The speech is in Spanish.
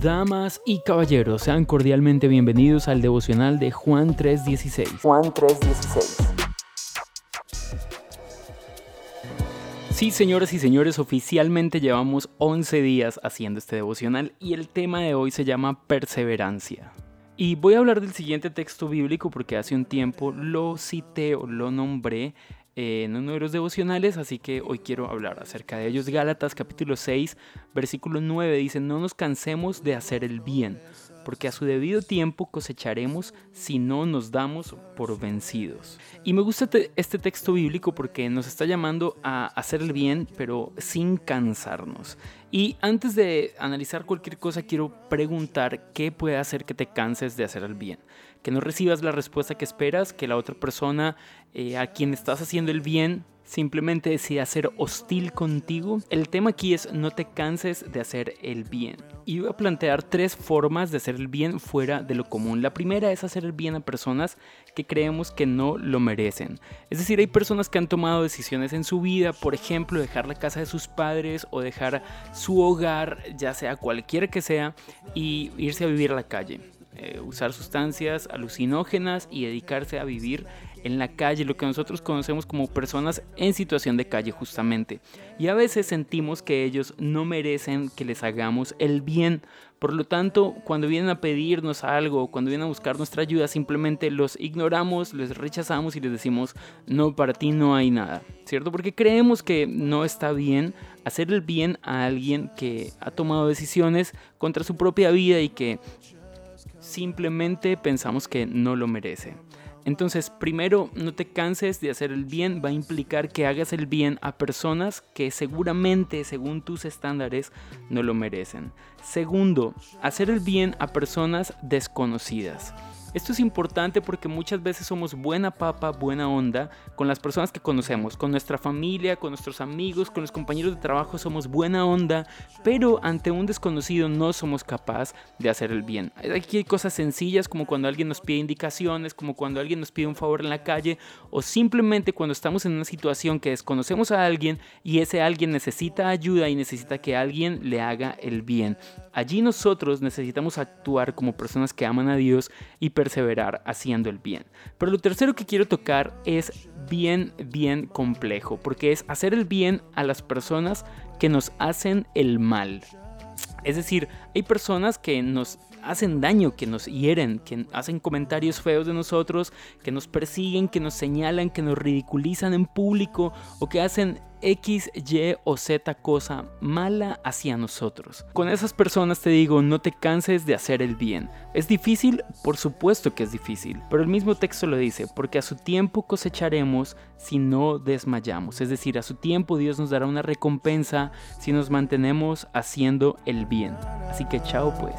Damas y caballeros, sean cordialmente bienvenidos al devocional de Juan 3:16. Juan 3:16. Sí, señoras y señores, oficialmente llevamos 11 días haciendo este devocional y el tema de hoy se llama perseverancia. Y voy a hablar del siguiente texto bíblico porque hace un tiempo lo cité o lo nombré en uno de los devocionales, así que hoy quiero hablar acerca de ellos. Gálatas capítulo 6, versículo 9 dice, no nos cansemos de hacer el bien, porque a su debido tiempo cosecharemos si no nos damos por vencidos. Y me gusta este texto bíblico porque nos está llamando a hacer el bien, pero sin cansarnos. Y antes de analizar cualquier cosa, quiero preguntar qué puede hacer que te canses de hacer el bien. Que no recibas la respuesta que esperas, que la otra persona eh, a quien estás haciendo el bien simplemente decida ser hostil contigo. El tema aquí es no te canses de hacer el bien. Y voy a plantear tres formas de hacer el bien fuera de lo común. La primera es hacer el bien a personas que creemos que no lo merecen. Es decir, hay personas que han tomado decisiones en su vida, por ejemplo, dejar la casa de sus padres o dejar su hogar, ya sea cualquiera que sea, y irse a vivir a la calle. Eh, usar sustancias alucinógenas y dedicarse a vivir en la calle, lo que nosotros conocemos como personas en situación de calle justamente. Y a veces sentimos que ellos no merecen que les hagamos el bien. Por lo tanto, cuando vienen a pedirnos algo, cuando vienen a buscar nuestra ayuda, simplemente los ignoramos, les rechazamos y les decimos, no, para ti no hay nada, ¿cierto? Porque creemos que no está bien hacer el bien a alguien que ha tomado decisiones contra su propia vida y que simplemente pensamos que no lo merece. Entonces, primero, no te canses de hacer el bien, va a implicar que hagas el bien a personas que seguramente, según tus estándares, no lo merecen. Segundo, hacer el bien a personas desconocidas. Esto es importante porque muchas veces somos buena papa, buena onda con las personas que conocemos, con nuestra familia, con nuestros amigos, con los compañeros de trabajo somos buena onda, pero ante un desconocido no somos capaces de hacer el bien. Aquí hay cosas sencillas como cuando alguien nos pide indicaciones, como cuando alguien nos pide un favor en la calle o simplemente cuando estamos en una situación que desconocemos a alguien y ese alguien necesita ayuda y necesita que alguien le haga el bien. Allí nosotros necesitamos actuar como personas que aman a Dios y perseverar haciendo el bien. Pero lo tercero que quiero tocar es bien, bien complejo, porque es hacer el bien a las personas que nos hacen el mal. Es decir, hay personas que nos hacen daño, que nos hieren, que hacen comentarios feos de nosotros, que nos persiguen, que nos señalan, que nos ridiculizan en público o que hacen X, Y o Z cosa mala hacia nosotros. Con esas personas te digo, no te canses de hacer el bien. ¿Es difícil? Por supuesto que es difícil, pero el mismo texto lo dice, porque a su tiempo cosecharemos si no desmayamos. Es decir, a su tiempo Dios nos dará una recompensa si nos mantenemos haciendo el bien. Así que chao pues.